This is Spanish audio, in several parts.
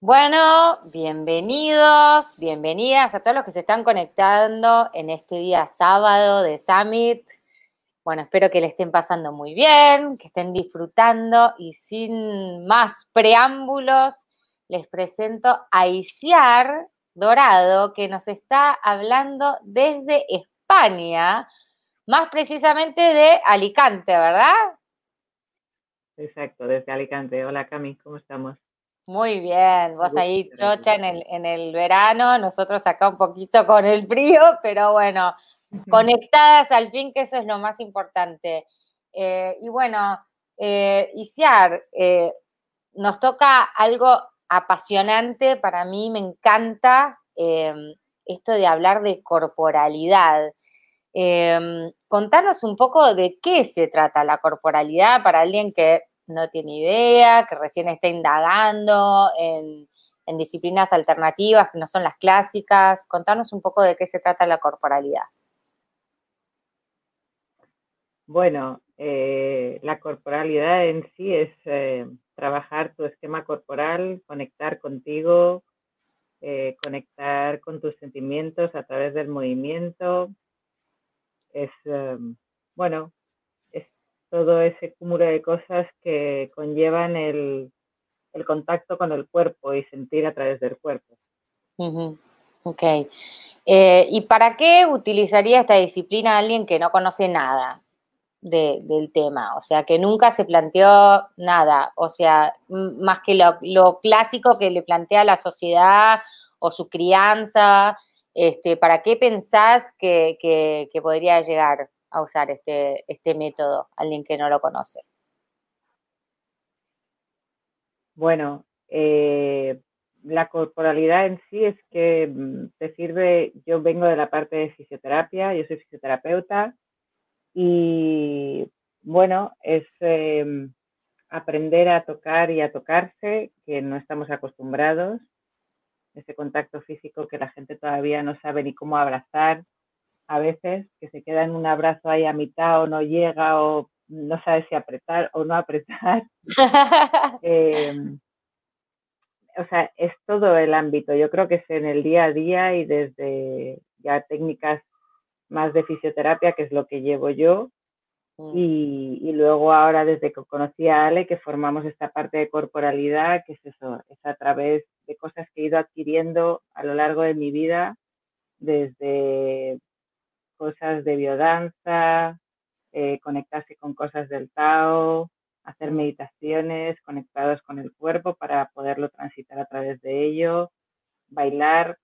Bueno, bienvenidos, bienvenidas a todos los que se están conectando en este día sábado de Summit. Bueno, espero que le estén pasando muy bien, que estén disfrutando y sin más preámbulos, les presento a Isiar Dorado, que nos está hablando desde España, más precisamente de Alicante, ¿verdad? Exacto, desde Alicante. Hola Cami, ¿cómo estamos? Muy bien, vos ahí chocha en el, en el verano, nosotros acá un poquito con el frío, pero bueno, conectadas al fin, que eso es lo más importante. Eh, y bueno, eh, Isiar, eh, nos toca algo apasionante, para mí me encanta em, esto de hablar de corporalidad. Contanos un poco de qué se trata la corporalidad para alguien que no tiene idea, que recién está indagando en, disciplinas alternativas que no son las clásicas. Contanos un poco de qué se trata la corporalidad. Bueno, eh, la corporalidad en sí es eh, trabajar tu esquema corporal, conectar contigo, eh, conectar con tus sentimientos a través del movimiento. Es, bueno, todo ese cúmulo de cosas que conllevan el, contacto con el cuerpo y sentir a través del cuerpo. Ok. Eh, ¿Y para qué utilizaría esta disciplina alguien que no conoce nada del tema? O sea, que nunca se planteó nada, o sea, más que lo, clásico que le plantea la sociedad o su crianza, este, ¿para qué pensás que podría llegar? A usar este, este método, alguien que no lo conoce? Bueno, eh, la corporalidad en sí es que mm, te sirve, yo vengo de la parte de fisioterapia, yo soy fisioterapeuta y bueno, es em, aprender a tocar y a tocarse, que no estamos acostumbrados, ese contacto físico que la gente todavía no sabe ni cómo abrazar, a veces, que se queda en un abrazo ahí a mitad o no llega o no sabe si apretar o no apretar. Em, o sea, es todo el ámbito. Yo creo que es en el día a día y desde ya técnicas más de fisioterapia, que es lo que llevo yo. Mm. Y, y, luego ahora desde que conocí a Ale, que formamos esta parte de corporalidad, que es eso, es a través de cosas que he ido adquiriendo a lo largo de mi vida, desde cosas de biodanza, eh, conectarse con cosas del Tao, hacer meditaciones conectados con el cuerpo para poderlo transitar a través de ello, bailar,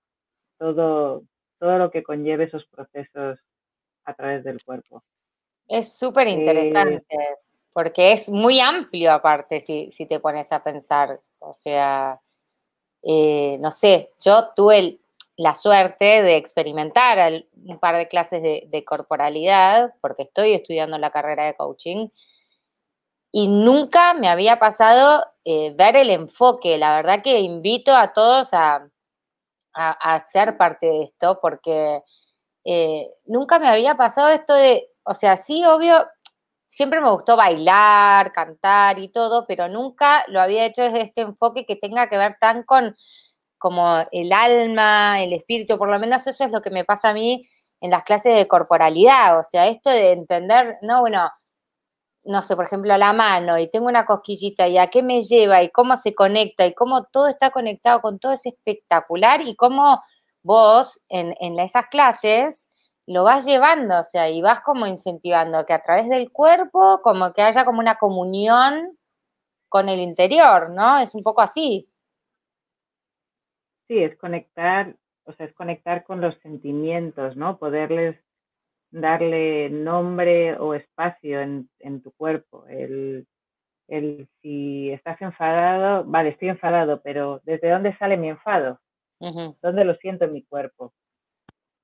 todo, todo lo que conlleve esos procesos a través del cuerpo. Es súper interesante, eh, porque es muy amplio aparte si, si, te pones a pensar. O sea, eh, no sé, yo tuve el, la suerte de experimentar un par de clases de, corporalidad, porque estoy estudiando la carrera de coaching, y nunca me había pasado eh, ver el enfoque. La verdad que invito a todos a, a, ser parte de esto, porque eh, nunca me había pasado esto de, o sea, sí, obvio, siempre me gustó bailar, cantar y todo, pero nunca lo había hecho desde este enfoque que tenga que ver tan con como el alma, el espíritu, por lo menos eso es lo que me pasa a mí en las clases de corporalidad, o sea, esto de entender, no, bueno, no sé, por ejemplo, la mano y tengo una cosquillita y a qué me lleva y cómo se conecta y cómo todo está conectado con todo es espectacular y cómo vos en, en esas clases lo vas llevando, o sea, y vas como incentivando que a través del cuerpo, como que haya como una comunión con el interior, ¿no? Es un poco así sí, es conectar, o sea, es conectar con los sentimientos, ¿no? Poderles darle nombre o espacio en, tu cuerpo. El, el, si estás enfadado, vale, estoy enfadado, pero ¿desde dónde sale mi enfado? ¿Dónde lo siento en mi cuerpo?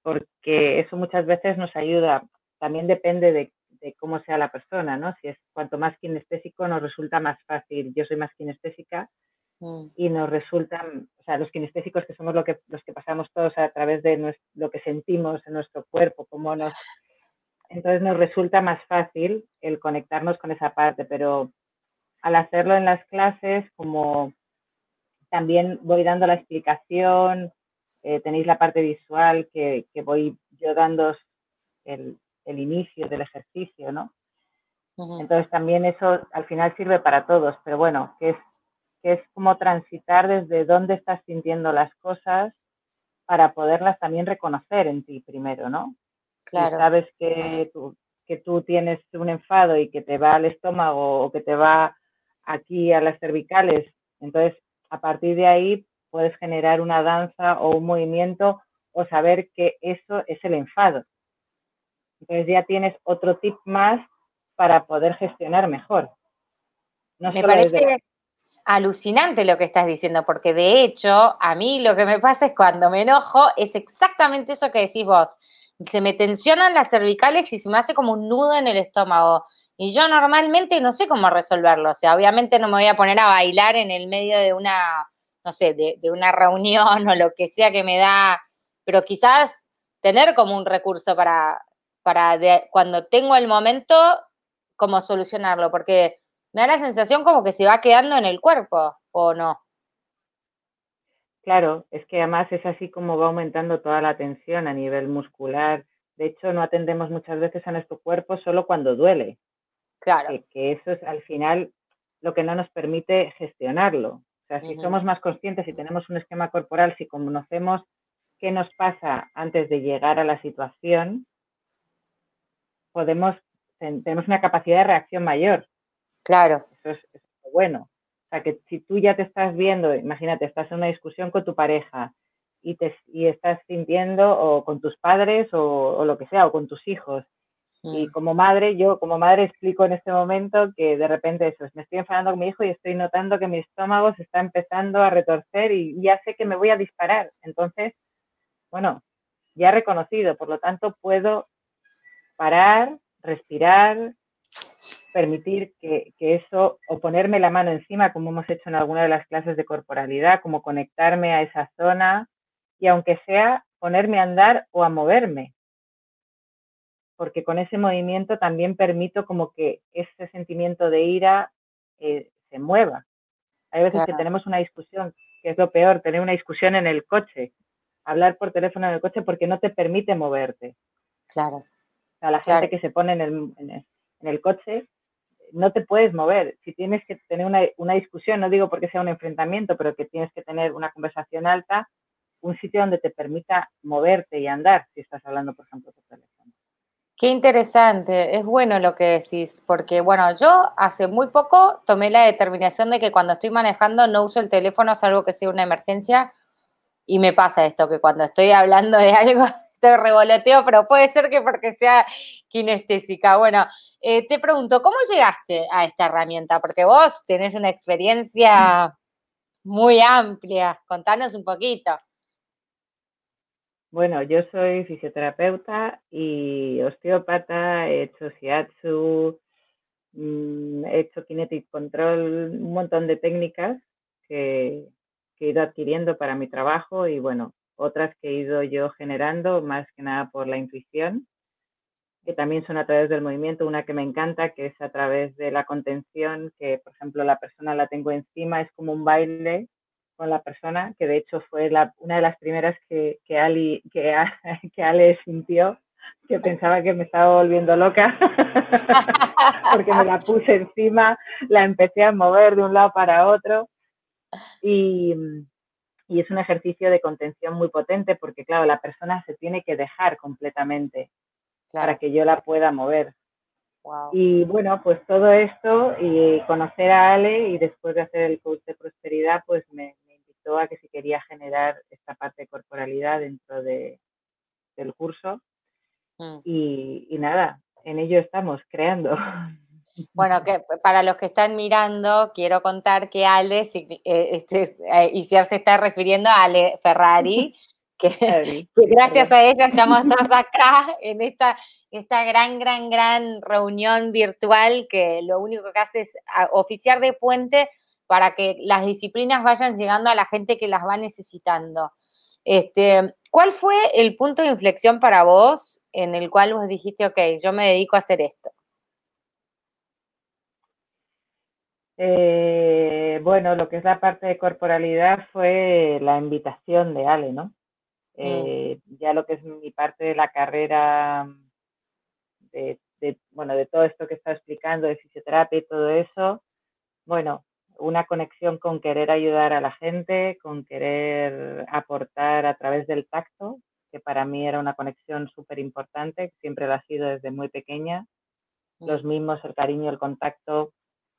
Porque eso muchas veces nos ayuda, también depende de, de cómo sea la persona, ¿no? Si es cuanto más kinestésico nos resulta más fácil. Yo soy más kinestésica, Mm. y nos resultan, o sea, los kinestésicos que somos lo que, los que pasamos todos a través de lo que sentimos en nuestro cuerpo, como nos... Entonces nos resulta más fácil el conectarnos con esa parte, pero al hacerlo en las clases, como también voy dando la explicación, eh, tenéis la parte visual que, voy yo dando el, inicio del ejercicio, ¿no? Entonces también eso al final sirve para todos, pero bueno, que es, que es como transitar desde dónde estás sintiendo las cosas para poderlas también reconocer en ti primero, ¿no? Claro. sabes que tú, que tú tienes un enfado y que te va al estómago o que te va aquí a las cervicales, entonces a partir de ahí puedes generar una danza o un movimiento o saber que eso es el enfado. Entonces ya tienes otro tip más para poder gestionar mejor. me parece alucinante lo que estás diciendo, porque de hecho a mí lo que me pasa es cuando me enojo es exactamente eso que decís vos. Se me tensionan las cervicales y se me hace como un nudo en el estómago. Y yo normalmente no sé cómo resolverlo. O sea, obviamente no me voy a poner a bailar en el medio de una, no sé, de, una reunión o lo que sea que me da, pero quizás tener como un recurso para, para cuando tengo el momento, cómo solucionarlo, porque me da la sensación como que se va quedando en el cuerpo, ¿o no? Claro, es que además es así como va aumentando toda la tensión a nivel muscular. De hecho, no atendemos muchas veces a nuestro cuerpo solo cuando duele. Claro. Que, eso es al final lo que no nos permite gestionarlo. O sea, si somos más conscientes y tenemos un esquema corporal, si conocemos qué nos pasa antes de llegar a la situación, podemos, tenemos una capacidad de reacción mayor. Claro. Eso es, bueno. O sea, que si tú ya te estás viendo, imagínate, estás en una discusión con tu pareja y, te, y estás sintiendo, o con tus padres, o, o lo que sea, o con tus hijos, y mm. como madre, yo como madre explico en este momento que de repente eso, me estoy enfadando con mi hijo y estoy notando que mi estómago se está empezando a retorcer y ya sé que me voy a disparar. Entonces, bueno, ya he reconocido, por lo tanto puedo parar, respirar, permitir que, que, eso, o ponerme la mano encima, como hemos hecho en alguna de las clases de corporalidad, como conectarme a esa zona y aunque sea ponerme a andar o a moverme, porque con ese movimiento también permito como que ese sentimiento de ira eh, se mueva. Hay veces que tenemos una discusión, que es lo peor, tener una discusión en el coche, hablar por teléfono en el coche porque no te permite moverte. Claro. O sea, la gente que se pone en el, en el, coche, no te puedes mover. Si tienes que tener una, una, discusión, no digo porque sea un enfrentamiento, pero que tienes que tener una conversación alta, un sitio donde te permita moverte y andar, si estás hablando, por ejemplo, por teléfono. Qué interesante, es bueno lo que decís, porque bueno, yo hace muy poco tomé la determinación de que cuando estoy manejando no uso el teléfono salvo que sea una emergencia y me pasa esto, que cuando estoy hablando de algo estoy revoloteo, pero puede ser que porque sea kinestésica. Bueno, eh, te pregunto, ¿cómo llegaste a esta herramienta? Porque vos tenés una experiencia muy amplia, contanos un poquito. Bueno, yo soy fisioterapeuta y osteópata, he hecho shiatsu, mm, he hecho kinetic control, un montón de técnicas que, he ido adquiriendo para mi trabajo y bueno, otras que he ido yo generando más que nada por la intuición, que también son a través del movimiento, una que me encanta, que es a través de la contención, que por ejemplo la persona la tengo encima, es como un baile con la persona, que de hecho fue la, una de las primeras que, que, Ali, que, que Ale sintió, que pensaba que me estaba volviendo loca, porque me la puse encima, la empecé a mover de un lado para otro. Y, y es un ejercicio de contención muy potente porque, claro, la persona se tiene que dejar completamente para que yo la pueda mover. Y bueno, pues todo esto y conocer a Ale y después de hacer el coach de prosperidad, pues me, a que si quería generar esta parte de corporalidad dentro de, del curso. Mm. Y, nada, en ello estamos creando. Bueno, que para los que están mirando, quiero contar que Ale, eh, este, eh, se está refiriendo a Ale Ferrari, que, gracias a ella estamos todos acá en esta, esta gran, gran, gran reunión virtual que lo único que hace es oficiar de puente para que las disciplinas vayan llegando a la gente que las va necesitando. Este, ¿Cuál fue el punto de inflexión para vos en el cual vos dijiste, ok, yo me dedico a hacer esto? Eh, bueno, lo que es la parte de corporalidad fue la invitación de Ale, ¿no? Mm. Eh, ya lo que es mi parte de la carrera, de, bueno, de todo esto que está explicando, de fisioterapia y todo eso, bueno, una conexión con querer ayudar a la gente, con querer aportar a través del tacto, que para mí era una conexión súper importante, siempre lo ha sido desde muy pequeña. Los mm. mismos, el cariño, el contacto,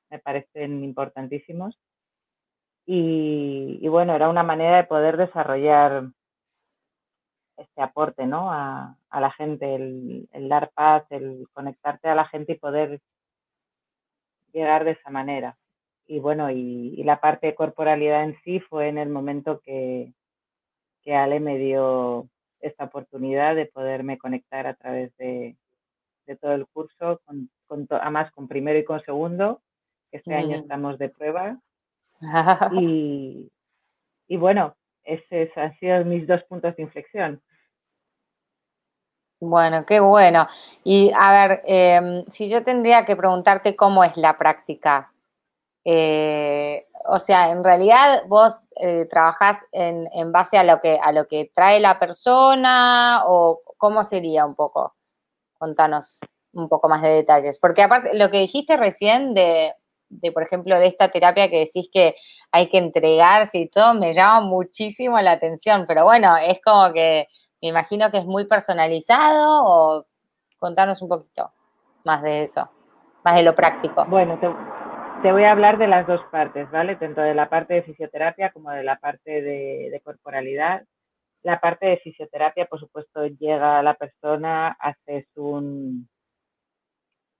me parecen importantísimos. Y, bueno, era una manera de poder desarrollar este aporte ¿no? a, la gente, el, dar paz, el conectarte a la gente y poder llegar de esa manera. Y bueno, y, la parte de corporalidad en sí fue en el momento que, que Ale me dio esta oportunidad de poderme conectar a través de, todo el curso, con, con además con primero y con segundo, este año estamos de prueba. y, y bueno, esos han sido mis dos puntos de inflexión. Bueno, qué bueno. Y a ver, em, si yo tendría que preguntarte cómo es la práctica, eh, o sea, en realidad vos eh, trabajás en, en, base a lo que a lo que trae la persona o cómo sería un poco. Contanos un poco más de detalles, porque aparte lo que dijiste recién de de, por ejemplo, de esta terapia que decís que hay que entregarse y todo, me llama muchísimo la atención, pero bueno, es como que me imagino que es muy personalizado o contanos un poquito más de eso, más de lo práctico. Bueno, te, voy a hablar de las dos partes, ¿vale? Tanto de la parte de fisioterapia como de la parte de, corporalidad. La parte de fisioterapia, por supuesto, llega a la persona, haces un...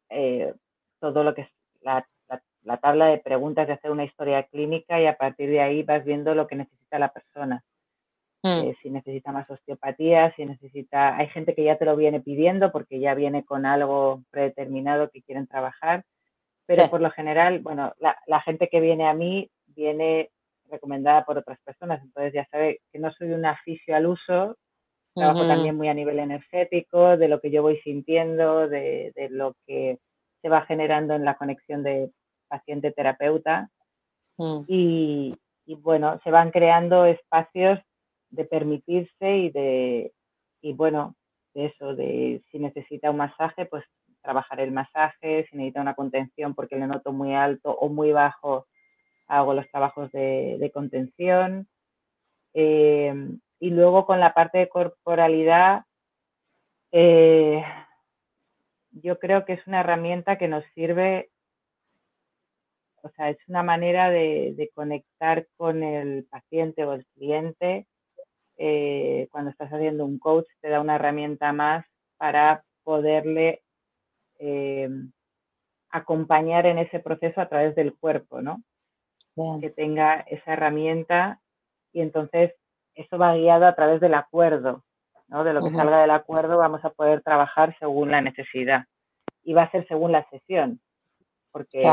Eh, todo lo que es la la tabla de preguntas de hacer una historia clínica y a partir de ahí vas viendo lo que necesita la persona. Mm. Eh, si necesita más osteopatía, si necesita... Hay gente que ya te lo viene pidiendo porque ya viene con algo predeterminado que quieren trabajar, pero por lo general, bueno, la, gente que viene a mí viene recomendada por otras personas, entonces ya sabe que no soy un aficio al uso, trabajo también muy a nivel energético, de lo que yo voy sintiendo, de, de lo que se va generando en la conexión de paciente terapeuta. Mm. Y, bueno, se van creando espacios de permitirse y de, y bueno, de eso, de si necesita un masaje, pues trabajar el masaje, si necesita una contención porque le noto muy alto o muy bajo, hago los trabajos de, contención. Eh, y luego con la parte de corporalidad, eh, yo creo que es una herramienta que nos sirve o sea, es una manera de, conectar con el paciente o el cliente. Eh, cuando estás haciendo un coach, te da una herramienta más para poderle eh, acompañar en ese proceso a través del cuerpo, ¿no? Que tenga esa herramienta y entonces eso va guiado a través del acuerdo, ¿no? De lo que salga del acuerdo vamos a poder trabajar según la necesidad y va a ser según la sesión porque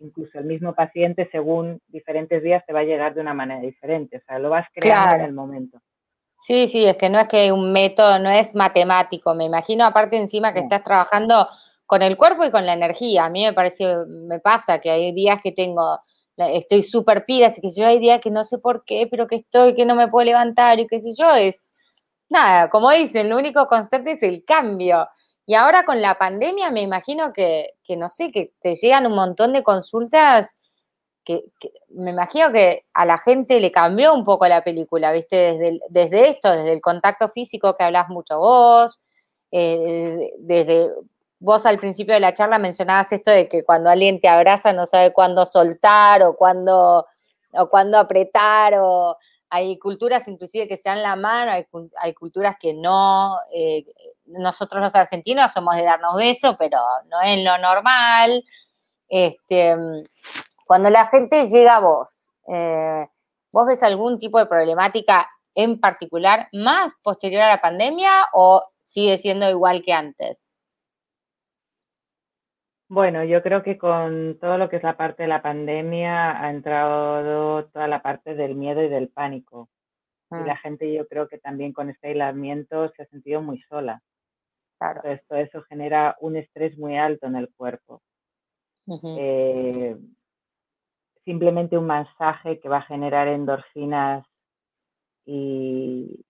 incluso el mismo paciente según diferentes días te va a llegar de una manera diferente, o sea, lo vas creando en el momento. Sí, sí, es que no es que un método, no es matemático, me imagino aparte encima que estás trabajando con el cuerpo y con la energía. A mí me parece, me pasa que hay días que tengo, estoy súper pila, así que yo hay días que no sé por qué, pero que estoy, que no me puedo levantar y qué sé yo, es nada, como dicen, lo único constante es el cambio. Y ahora con la pandemia me imagino que, no sé, que te llegan un montón de consultas que, me imagino que a la gente le cambió un poco la película, ¿viste? Desde, desde esto, desde el contacto físico que hablas mucho vos, eh, desde vos al principio de la charla mencionabas esto de que cuando alguien te abraza no sabe cuándo soltar o cuándo, o cuándo apretar o hay culturas inclusive que se dan la mano, hay, culturas que no. Eh, nosotros los argentinos somos de darnos besos, pero no es lo normal. Este, cuando la gente llega a vos, eh, ¿vos ves algún tipo de problemática en particular más posterior a la pandemia o sigue siendo igual que antes? Bueno, yo creo que con todo lo que es la parte de la pandemia ha entrado toda la parte del miedo y del pánico. Y la mm. gente yo creo que también con este aislamiento se ha sentido muy sola. Claro. Todo eso genera un estrés muy alto en el cuerpo. Eh, simplemente un masaje que va a generar endorfinas y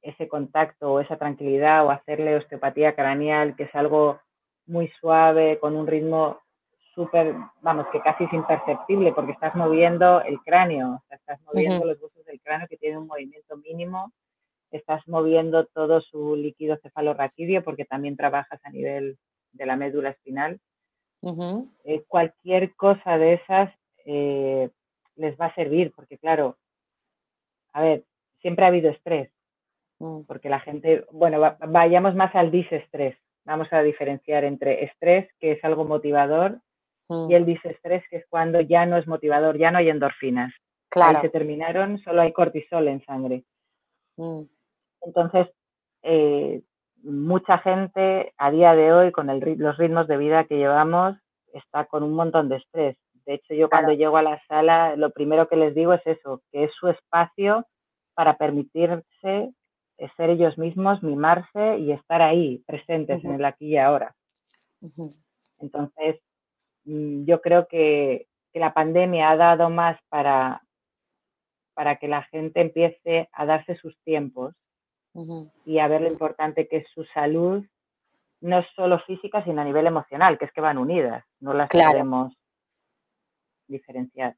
ese contacto o esa tranquilidad o hacerle osteopatía craneal, que es algo muy suave, con un ritmo súper, vamos, que casi es imperceptible porque estás moviendo el cráneo, estás moviendo los huesos del cráneo que tienen un movimiento mínimo, estás moviendo todo su líquido cefalorraquídeo porque también trabajas a nivel de la médula espinal. Eh, cualquier cosa de esas eh, les va a servir porque, claro, a ver, siempre ha habido estrés, mm. porque la gente, bueno, vayamos más al disestrés. Vamos a diferenciar entre estrés, que es algo motivador, y mm. el disestrés, que es cuando ya no es motivador, ya no hay endorfinas. Claro. Ahí se terminaron, solo hay cortisol en sangre. Mm. Entonces, eh, mucha gente a día de hoy, con los ritmos de vida que llevamos, está con un montón de estrés. De hecho, yo cuando llego a la sala, lo primero que les digo es eso, que es su espacio para permitirse ser ellos mismos, mimarse y estar ahí, presentes en el aquí y ahora. Entonces, mm, yo creo que, la pandemia ha dado más para, para que la gente empiece a darse sus tiempos y a ver lo importante que es su salud, no solo física, sino a nivel emocional, que es que van unidas, no las podemos diferenciar.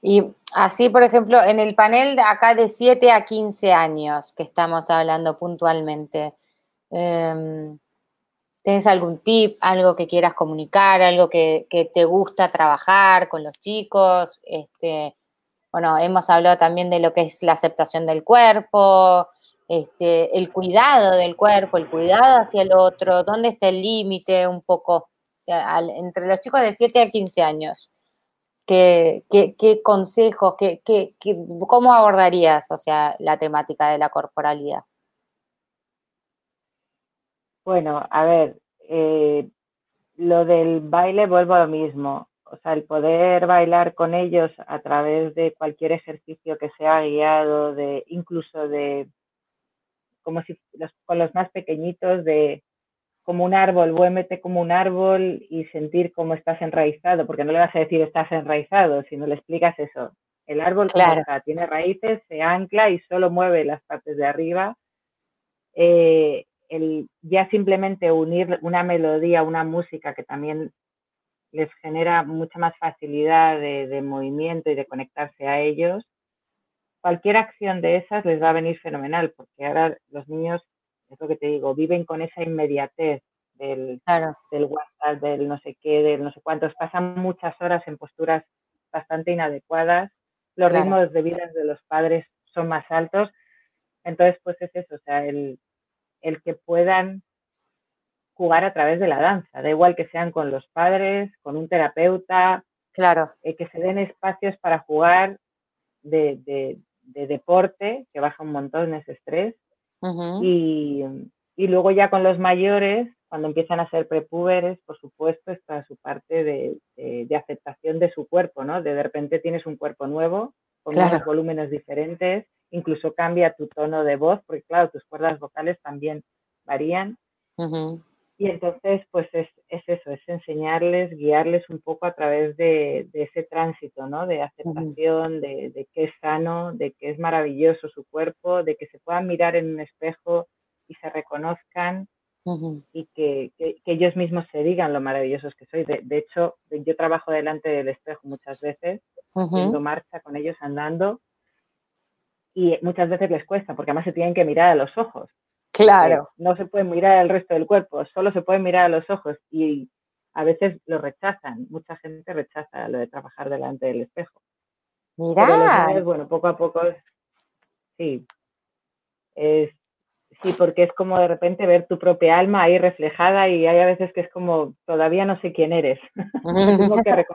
Y así, por ejemplo, en el panel de acá de 7 a 15 años que estamos hablando puntualmente, em, ¿tienes algún tip, algo que quieras comunicar, algo que, te gusta trabajar con los chicos? Este, bueno, hemos hablado también de lo que es la aceptación del cuerpo, este, el cuidado del cuerpo, el cuidado hacia el otro, dónde está el límite un poco entre los chicos de 7 a 15 años. ¿Qué, consejos, qué, cómo abordarías, o sea, la temática de la corporalidad? Bueno, a ver, eh, lo del baile vuelvo a lo mismo. O sea, el poder bailar con ellos a través de cualquier ejercicio que sea guiado, de incluso de como si con los más pequeñitos de como un árbol, vuélvete como un árbol y sentir cómo estás enraizado, porque no le vas a decir estás enraizado, sino le explicas eso. El árbol claro. tiene raíces, se ancla y solo mueve las partes de arriba. Eh, el, ya simplemente unir una melodía, una música que también les genera mucha más facilidad de, de movimiento y de conectarse a ellos, cualquier acción de esas les va a venir fenomenal, porque ahora los niños es lo que te digo, viven con esa inmediatez del, del WhatsApp, del no sé qué, del no sé cuántos, pasan muchas horas en posturas bastante inadecuadas, los ritmos de vida de los padres son más altos, entonces pues es eso, o sea, el, el que puedan jugar a través de la danza, da igual que sean con los padres, con un terapeuta, claro. Eh, que se den espacios para jugar de, de, de deporte, que baja un montón ese estrés, y, y, luego ya con los mayores, cuando empiezan a ser prepúberes, por supuesto, está su parte de, de, aceptación de su cuerpo, ¿no? De, de repente tienes un cuerpo nuevo, con unos volúmenes diferentes, incluso cambia tu tono de voz, porque claro, tus cuerdas vocales también varían. Y entonces, pues es, es, eso, es enseñarles, guiarles un poco a través de, de ese tránsito, ¿no? De aceptación, de, de que es sano, de que es maravilloso su cuerpo, de que se puedan mirar en un espejo y se reconozcan y que, que, ellos mismos se digan lo maravillosos que soy. De, de, hecho, yo trabajo delante del espejo muchas veces, haciendo marcha con ellos andando y muchas veces les cuesta porque además se tienen que mirar a los ojos. Claro. No se puede mirar al resto del cuerpo, solo se puede mirar a los ojos y a veces lo rechazan. Mucha gente rechaza lo de trabajar delante del espejo. Mira. bueno, poco a poco, sí. Es, sí, porque es como de repente ver tu propia alma ahí reflejada y hay a veces que es como, todavía no sé quién eres. Tengo que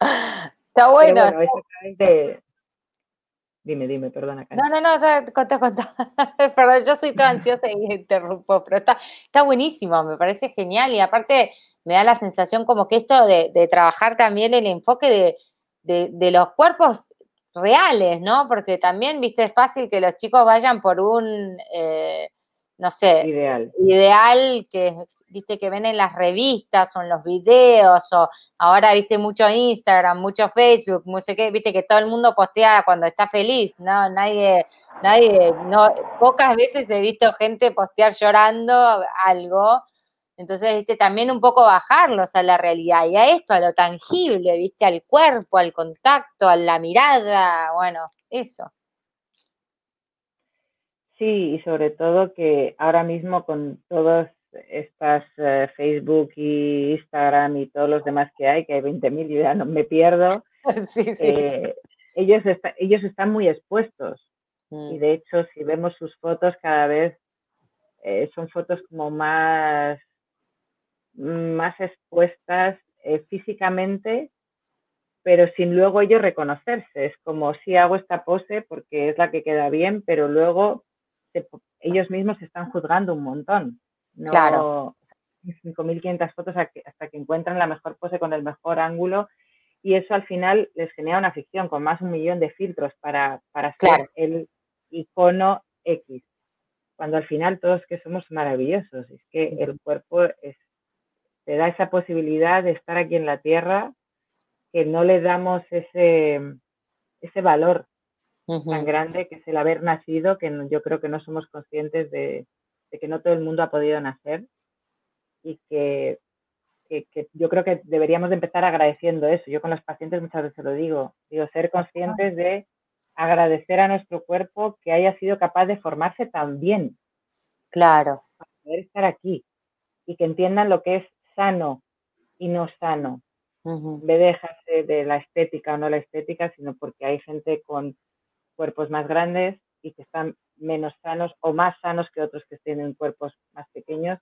Está bueno. Dime, dime, perdona. No, no, no, contá, contá. Perdón, yo soy tan ansiosa y interrumpo, pero está, está buenísimo, me parece genial y aparte me da la sensación como que esto de, de trabajar también el enfoque de, de, los cuerpos reales, ¿no? Porque también, viste, es fácil que los chicos vayan por un, eh, no sé, ideal, ideal que viste que ven en las revistas o en los videos o ahora viste mucho Instagram, mucho Facebook, no sé qué, viste que todo el mundo postea cuando está feliz, no, nadie, nadie, no, pocas veces he visto gente postear llorando algo, entonces viste también un poco bajarlos a la realidad y a esto, a lo tangible, viste, al cuerpo, al contacto, a la mirada, bueno, eso. Sí, y sobre todo que ahora mismo con todas estas eh, Facebook y Instagram y todos los demás que hay, que hay 20.000 y ya no me pierdo, eh, ellos, ellos están muy expuestos. Y mm. de hecho, si vemos sus fotos, cada vez eh, son fotos como más, más expuestas físicamente, pero sin luego ellos reconocerse. Es como si hago esta pose porque es la que queda bien, pero luego ellos mismos se están juzgando un montón. No, claro. 5.500 fotos hasta que encuentran la mejor pose con el mejor ángulo y eso al final les genera una ficción con más de un millón de filtros para, para ser el icono X. Cuando al final todos que somos maravillosos, es que el cuerpo es, te da esa posibilidad de estar aquí en la Tierra que no le damos ese, ese valor tan grande que es el haber nacido, que yo creo que no somos conscientes de, que no todo el mundo ha podido nacer y que, yo creo que deberíamos de empezar agradeciendo eso. Yo con los pacientes muchas veces lo digo, digo, ser conscientes de agradecer a nuestro cuerpo que haya sido capaz de formarse tan bien. Claro. Para poder estar aquí y que entiendan lo que es sano y no sano. Uh de dejarse de la estética o no la estética, sino porque hay gente con cuerpos más grandes y que están menos sanos o más sanos que otros que tienen cuerpos más pequeños.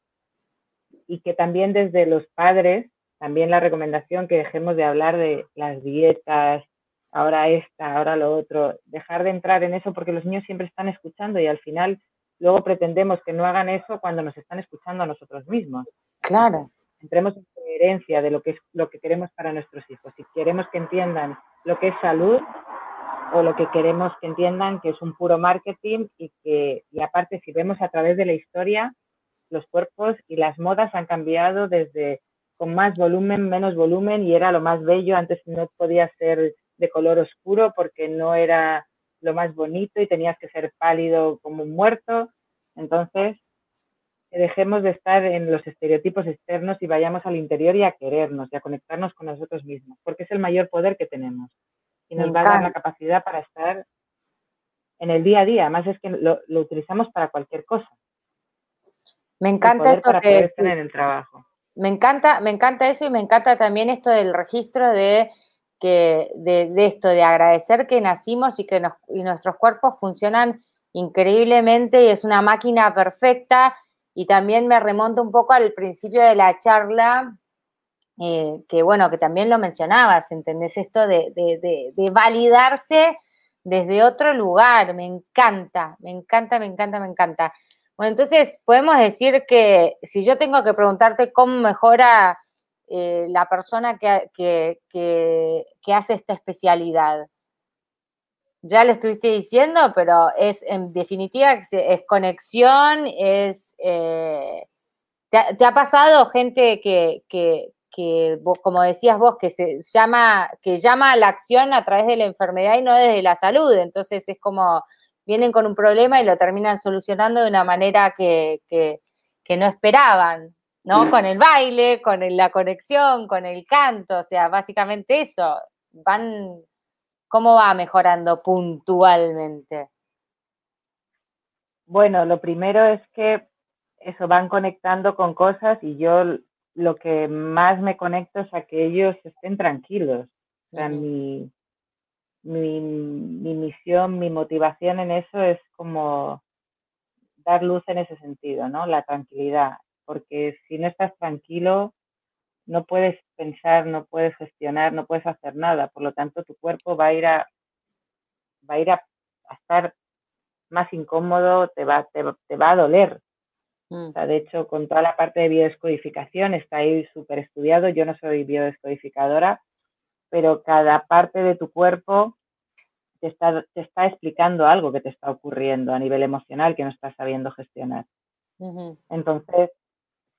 Y que también desde los padres, también la recomendación que dejemos de hablar de las dietas, ahora esta, ahora lo otro, dejar de entrar en eso porque los niños siempre están escuchando y al final luego pretendemos que no hagan eso cuando nos están escuchando a nosotros mismos. Claro. Entremos en coherencia de lo que es lo que queremos para nuestros hijos. Si queremos que entiendan lo que es salud, o lo que queremos que entiendan que es un puro marketing y que, y aparte, si vemos a través de la historia, los cuerpos y las modas han cambiado desde con más volumen, menos volumen y era lo más bello. Antes no podía ser de color oscuro porque no era lo más bonito y tenías que ser pálido como un muerto. Entonces, dejemos de estar en los estereotipos externos y vayamos al interior y a querernos y a conectarnos con nosotros mismos, porque es el mayor poder que tenemos y nos va a dar la capacidad para estar en el día a día. Además es que lo, utilizamos para cualquier cosa. Me encanta esto que en el trabajo. Me encanta, me encanta eso y me encanta también esto del registro de que de, esto de agradecer que nacimos y que y nuestros cuerpos funcionan increíblemente y es una máquina perfecta y también me remonto un poco al principio de la charla eh, que bueno, que también lo mencionabas, ¿entendés? Esto de, de, validarse desde otro lugar, me encanta, me encanta, me encanta, me encanta. Bueno, entonces podemos decir que si yo tengo que preguntarte cómo mejora eh, la persona que, que, que, hace esta especialidad, ya lo estuviste diciendo, pero es en definitiva es conexión, es... Eh, ¿te, ha pasado gente que como decías vos, que se llama, que llama a la acción a través de la enfermedad y no desde la salud. Entonces es como vienen con un problema y lo terminan solucionando de una manera que, no esperaban, ¿no? Con el baile, con la conexión, con el canto, o sea, básicamente eso. Van, ¿cómo va mejorando puntualmente? Bueno, lo primero es que eso van conectando con cosas y yo lo que más me conecto es a que ellos estén tranquilos. O sea, mi, mi, misión, mi motivación en eso es como dar luz en ese sentido, ¿no? La tranquilidad. Porque si no estás tranquilo, no puedes pensar, no puedes gestionar, no puedes hacer nada. Por lo tanto, tu cuerpo va a ir a, va a, ir a, estar más incómodo, te va, te, te va a doler. Mm. de hecho, con toda la parte de biodescodificación está ahí súper estudiado. Yo no soy biodescodificadora, pero cada parte de tu cuerpo te está, te está explicando algo que te está ocurriendo a nivel emocional que no estás sabiendo gestionar. Entonces,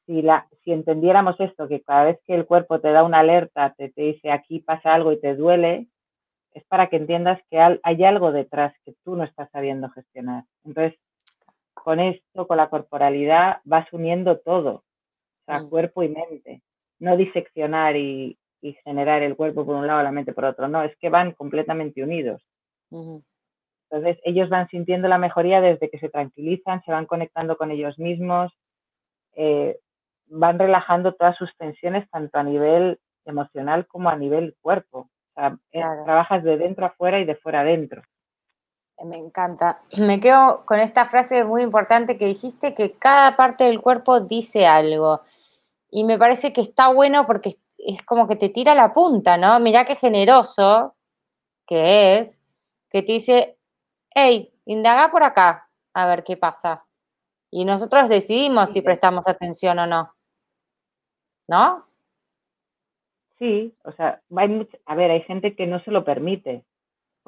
si, la, si entendiéramos esto, que cada vez que el cuerpo te da una alerta, te, te dice aquí pasa algo y te duele, es para que entiendas que hay algo detrás que tú no estás sabiendo gestionar. Entonces, con esto, con la corporalidad, vas uniendo todo, o sea, mm. cuerpo y mente. No diseccionar y, generar el cuerpo por un lado, la mente por otro, no, es que van completamente unidos. Entonces, ellos van sintiendo la mejoría desde que se tranquilizan, se van conectando con ellos mismos, eh, van relajando todas sus tensiones, tanto a nivel emocional como a nivel cuerpo. O sea, eh, trabajas de dentro a fuera y de fuera adentro. Me encanta. Me quedo con esta frase muy importante que dijiste, que cada parte del cuerpo dice algo. Y me parece que está bueno porque es como que te tira la punta, ¿no? Mirá qué generoso que es, que te dice, hey, indaga por acá, a ver qué pasa. Y nosotros decidimos si prestamos atención o no. ¿No? Sí, o sea, hay a ver, hay gente que no se lo permite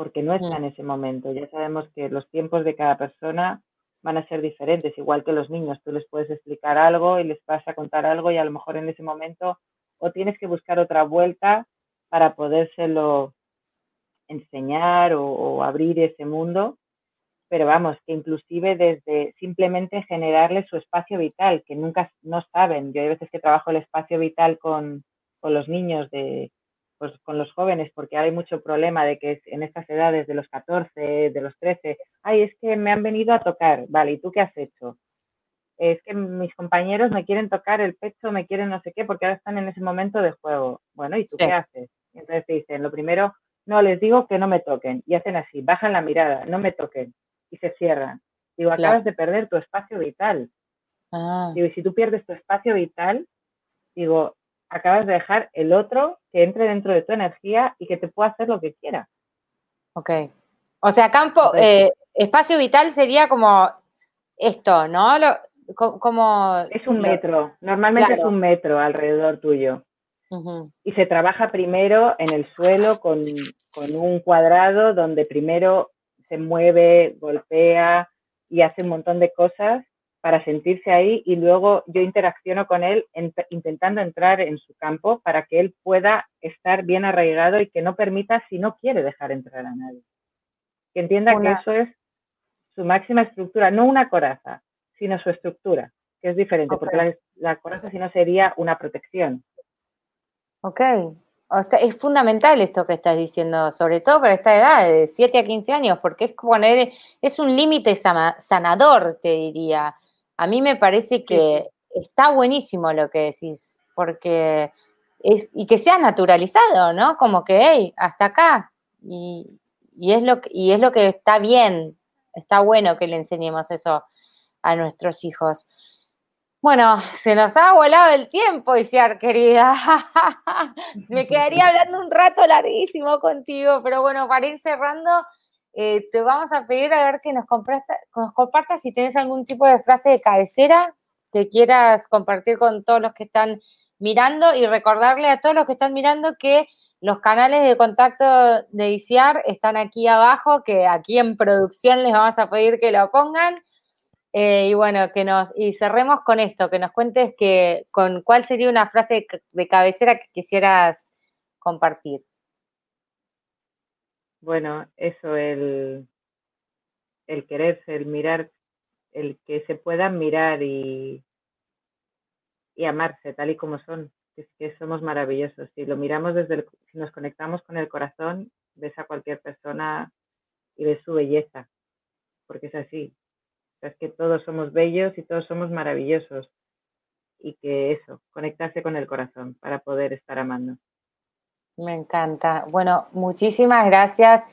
porque no está mm. en ese momento. Ya sabemos que los tiempos de cada persona van a ser diferentes, igual que los niños. Tú les puedes explicar algo y les vas a contar algo y a lo mejor en ese momento o tienes que buscar otra vuelta para podérselo enseñar o, abrir ese mundo. Pero vamos, que inclusive desde simplemente generarles su espacio vital, que nunca no saben. Yo hay veces que trabajo el espacio vital con, con los niños de pues, con los jóvenes, porque hay mucho problema de que en estas edades de los 14, de los 13, ay, es que me han venido a tocar, vale, ¿y tú qué has hecho? Es que mis compañeros me quieren tocar el pecho, me quieren no sé qué, porque ahora están en ese momento de juego. Bueno, ¿y tú qué haces? Y entonces te dicen, lo primero, no, les digo que no me toquen, y hacen así, bajan la mirada, no me toquen, y se cierran. Digo, acabas de perder tu espacio vital. Ah. Digo, y si tú pierdes tu espacio vital, digo, acabas de dejar el otro que entre dentro de tu energía y que te pueda hacer lo que quiera. Ok. O sea, campo, eh, espacio vital sería como esto, ¿no? como... Es un metro, normalmente es un metro alrededor tuyo. Y se trabaja primero en el suelo con, con un cuadrado donde primero se mueve, golpea y hace un montón de cosas para sentirse ahí y luego yo interacciono con él intentando entrar en su campo para que él pueda estar bien arraigado y que no permita si no quiere dejar entrar a nadie. Que entienda que eso es su máxima estructura, no una coraza, sino su estructura, que es diferente, porque la, la, coraza si no sería una protección. Ok, es fundamental esto que estás diciendo, sobre todo para esta edad, de 7 a 15 años, porque es poner, es un límite sanador, te diría. A mí me parece que está buenísimo lo que decís, porque es, y que sea naturalizado, ¿no? Como que, hey, hasta acá. Y, es lo, y es lo que está bien, está bueno que le enseñemos eso a nuestros hijos. Bueno, se nos ha volado el tiempo, Isiar, querida. Me quedaría hablando un rato larguísimo contigo, pero bueno, para ir cerrando, eh, te vamos a pedir a ver que nos, nos compartas si tienes algún tipo de frase de cabecera que quieras compartir con todos los que están mirando y recordarle a todos los que están mirando que los canales de contacto de ICIAR están aquí abajo, que aquí en producción les vamos a pedir que lo pongan. Eh, y bueno, que nos, y cerremos con esto, que nos cuentes que, con cuál sería una frase de cabecera que quisieras compartir. Bueno, eso, el, quererse, el mirar, el que se puedan mirar y, y amarse tal y como son, es que somos maravillosos. Si lo miramos desde el, si nos conectamos con el corazón, ves a cualquier persona y ves su belleza, porque es así. es que todos somos bellos y todos somos maravillosos. Y que eso, conectarse con el corazón para poder estar amando. Me encanta. Bueno, muchísimas gracias.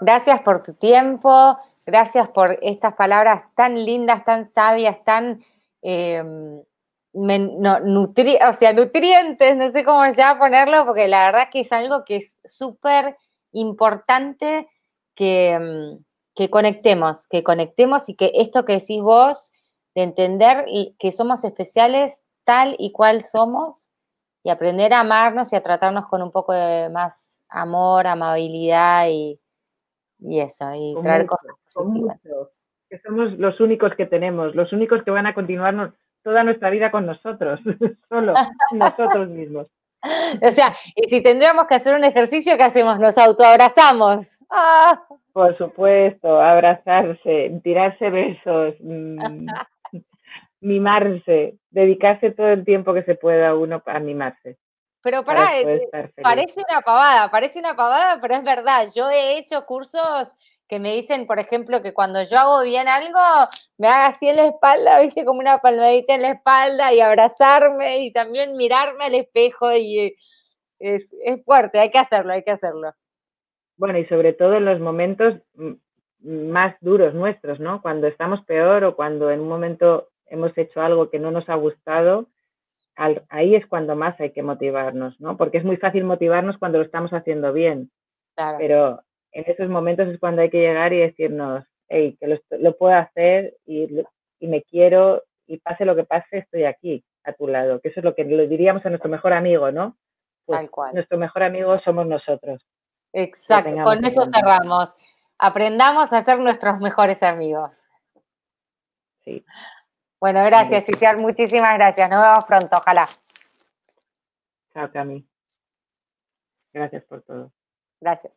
Gracias por tu tiempo, gracias por estas palabras tan lindas, tan sabias, tan em, o sea, nutrientes, no sé cómo ya ponerlo, porque la verdad que es algo que es súper importante que, em, que conectemos, que conectemos y que esto que decís vos, de entender que somos especiales tal y cual somos, y aprender a amarnos y a tratarnos con un poco de más amor, amabilidad y, y eso, y traer cosas positivas. que somos los únicos que tenemos, los únicos que van a continuarnos toda nuestra vida con nosotros, solo nosotros mismos. O sea, y si tendríamos que hacer un ejercicio, ¿qué hacemos? Nos autoabrazamos. ¡Ah! Por supuesto, abrazarse, tirarse besos, mm, mimarse, dedicarse todo el tiempo que se pueda uno a mimarse. Pero para, eh, parece una pavada, parece una pavada, pero es verdad. Yo he hecho cursos que me dicen, por ejemplo, que cuando yo hago bien algo, me haga así en la espalda, viste, como una palmadita en la espalda y abrazarme y también mirarme al espejo y es, es fuerte, hay que hacerlo, hay que hacerlo. Bueno, y sobre todo en los momentos más duros nuestros, ¿no? Cuando estamos peor o cuando en un momento hemos hecho algo que no nos ha gustado, ahí es cuando más hay que motivarnos, ¿no? Porque es muy fácil motivarnos cuando lo estamos haciendo bien. Claro. Pero en esos momentos es cuando hay que llegar y decirnos, hey, que lo, puedo hacer y, me quiero y pase lo que pase, estoy aquí a tu lado. Que eso es lo que le diríamos a nuestro mejor amigo, ¿no? Pues Tal cual. Nuestro mejor amigo somos nosotros. Exacto, con eso cerramos. Aprendamos a ser nuestros mejores amigos. Sí. Bueno, gracias, Iciar, muchísimas gracias. Nos vemos pronto, ojalá. Chao, Cami. Gracias por todo. Gracias.